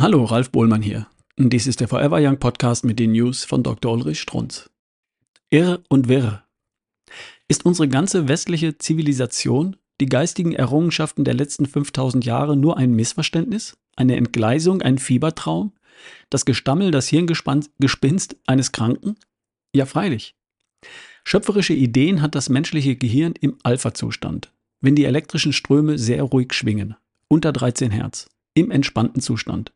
Hallo, Ralf Bohlmann hier. Dies ist der Forever Young Podcast mit den News von Dr. Ulrich Strunz. Irr und wirr. Ist unsere ganze westliche Zivilisation, die geistigen Errungenschaften der letzten 5000 Jahre nur ein Missverständnis, eine Entgleisung, ein Fiebertraum, das Gestammel, das Hirngespinst eines Kranken? Ja, freilich. Schöpferische Ideen hat das menschliche Gehirn im Alpha-Zustand, wenn die elektrischen Ströme sehr ruhig schwingen, unter 13 Hertz, im entspannten Zustand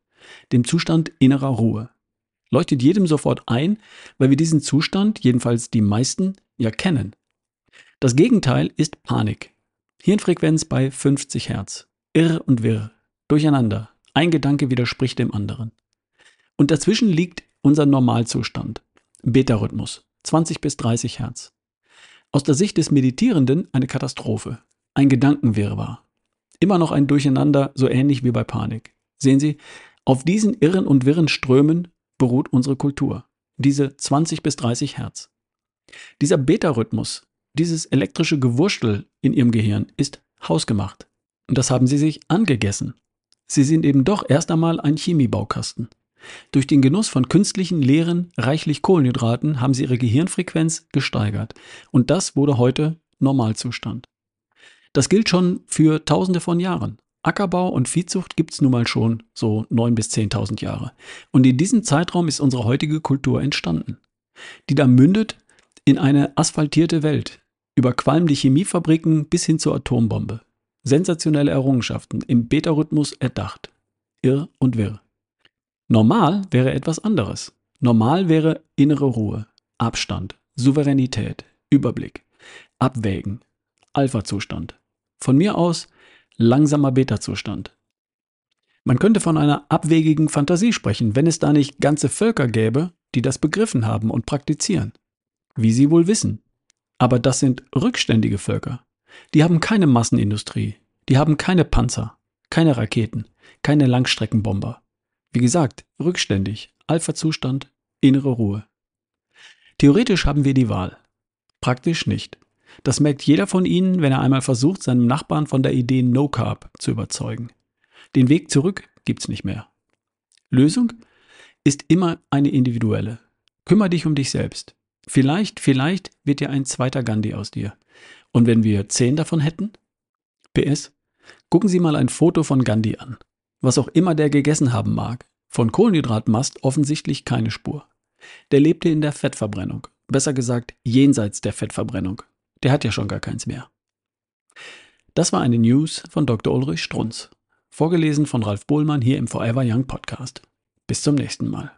dem Zustand innerer Ruhe. Leuchtet jedem sofort ein, weil wir diesen Zustand, jedenfalls die meisten, ja kennen. Das Gegenteil ist Panik. Hirnfrequenz bei 50 Hertz. Irr und wirr. Durcheinander. Ein Gedanke widerspricht dem anderen. Und dazwischen liegt unser Normalzustand. Beta-Rhythmus. 20 bis 30 Hertz. Aus der Sicht des Meditierenden eine Katastrophe. Ein Gedankenwirrwarr. Immer noch ein Durcheinander, so ähnlich wie bei Panik. Sehen Sie, auf diesen irren und wirren Strömen beruht unsere Kultur. Diese 20 bis 30 Hertz. Dieser Beta-Rhythmus, dieses elektrische Gewurschtel in ihrem Gehirn ist hausgemacht. Und das haben sie sich angegessen. Sie sind eben doch erst einmal ein Chemiebaukasten. Durch den Genuss von künstlichen, leeren, reichlich Kohlenhydraten haben sie ihre Gehirnfrequenz gesteigert. Und das wurde heute Normalzustand. Das gilt schon für Tausende von Jahren. Ackerbau und Viehzucht gibt es nun mal schon so 9.000 bis 10.000 Jahre. Und in diesem Zeitraum ist unsere heutige Kultur entstanden, die da mündet in eine asphaltierte Welt, über qualmende Chemiefabriken bis hin zur Atombombe. Sensationelle Errungenschaften im Beta-Rhythmus erdacht. Irr und wirr. Normal wäre etwas anderes. Normal wäre innere Ruhe, Abstand, Souveränität, Überblick, Abwägen, Alpha-Zustand. Von mir aus langsamer Beta-Zustand. Man könnte von einer abwegigen Fantasie sprechen, wenn es da nicht ganze Völker gäbe, die das begriffen haben und praktizieren. Wie Sie wohl wissen. Aber das sind rückständige Völker. Die haben keine Massenindustrie, die haben keine Panzer, keine Raketen, keine Langstreckenbomber. Wie gesagt, rückständig, Alpha-Zustand, innere Ruhe. Theoretisch haben wir die Wahl. Praktisch nicht. Das merkt jeder von Ihnen, wenn er einmal versucht, seinem Nachbarn von der Idee No Carb zu überzeugen. Den Weg zurück gibt's nicht mehr. Lösung ist immer eine individuelle. Kümmer dich um dich selbst. Vielleicht, vielleicht wird ja ein zweiter Gandhi aus dir. Und wenn wir zehn davon hätten? PS, gucken Sie mal ein Foto von Gandhi an. Was auch immer der gegessen haben mag. Von Kohlenhydratmast offensichtlich keine Spur. Der lebte in der Fettverbrennung. Besser gesagt, jenseits der Fettverbrennung. Der hat ja schon gar keins mehr. Das war eine News von Dr. Ulrich Strunz. Vorgelesen von Ralf Bohlmann hier im Forever Young Podcast. Bis zum nächsten Mal.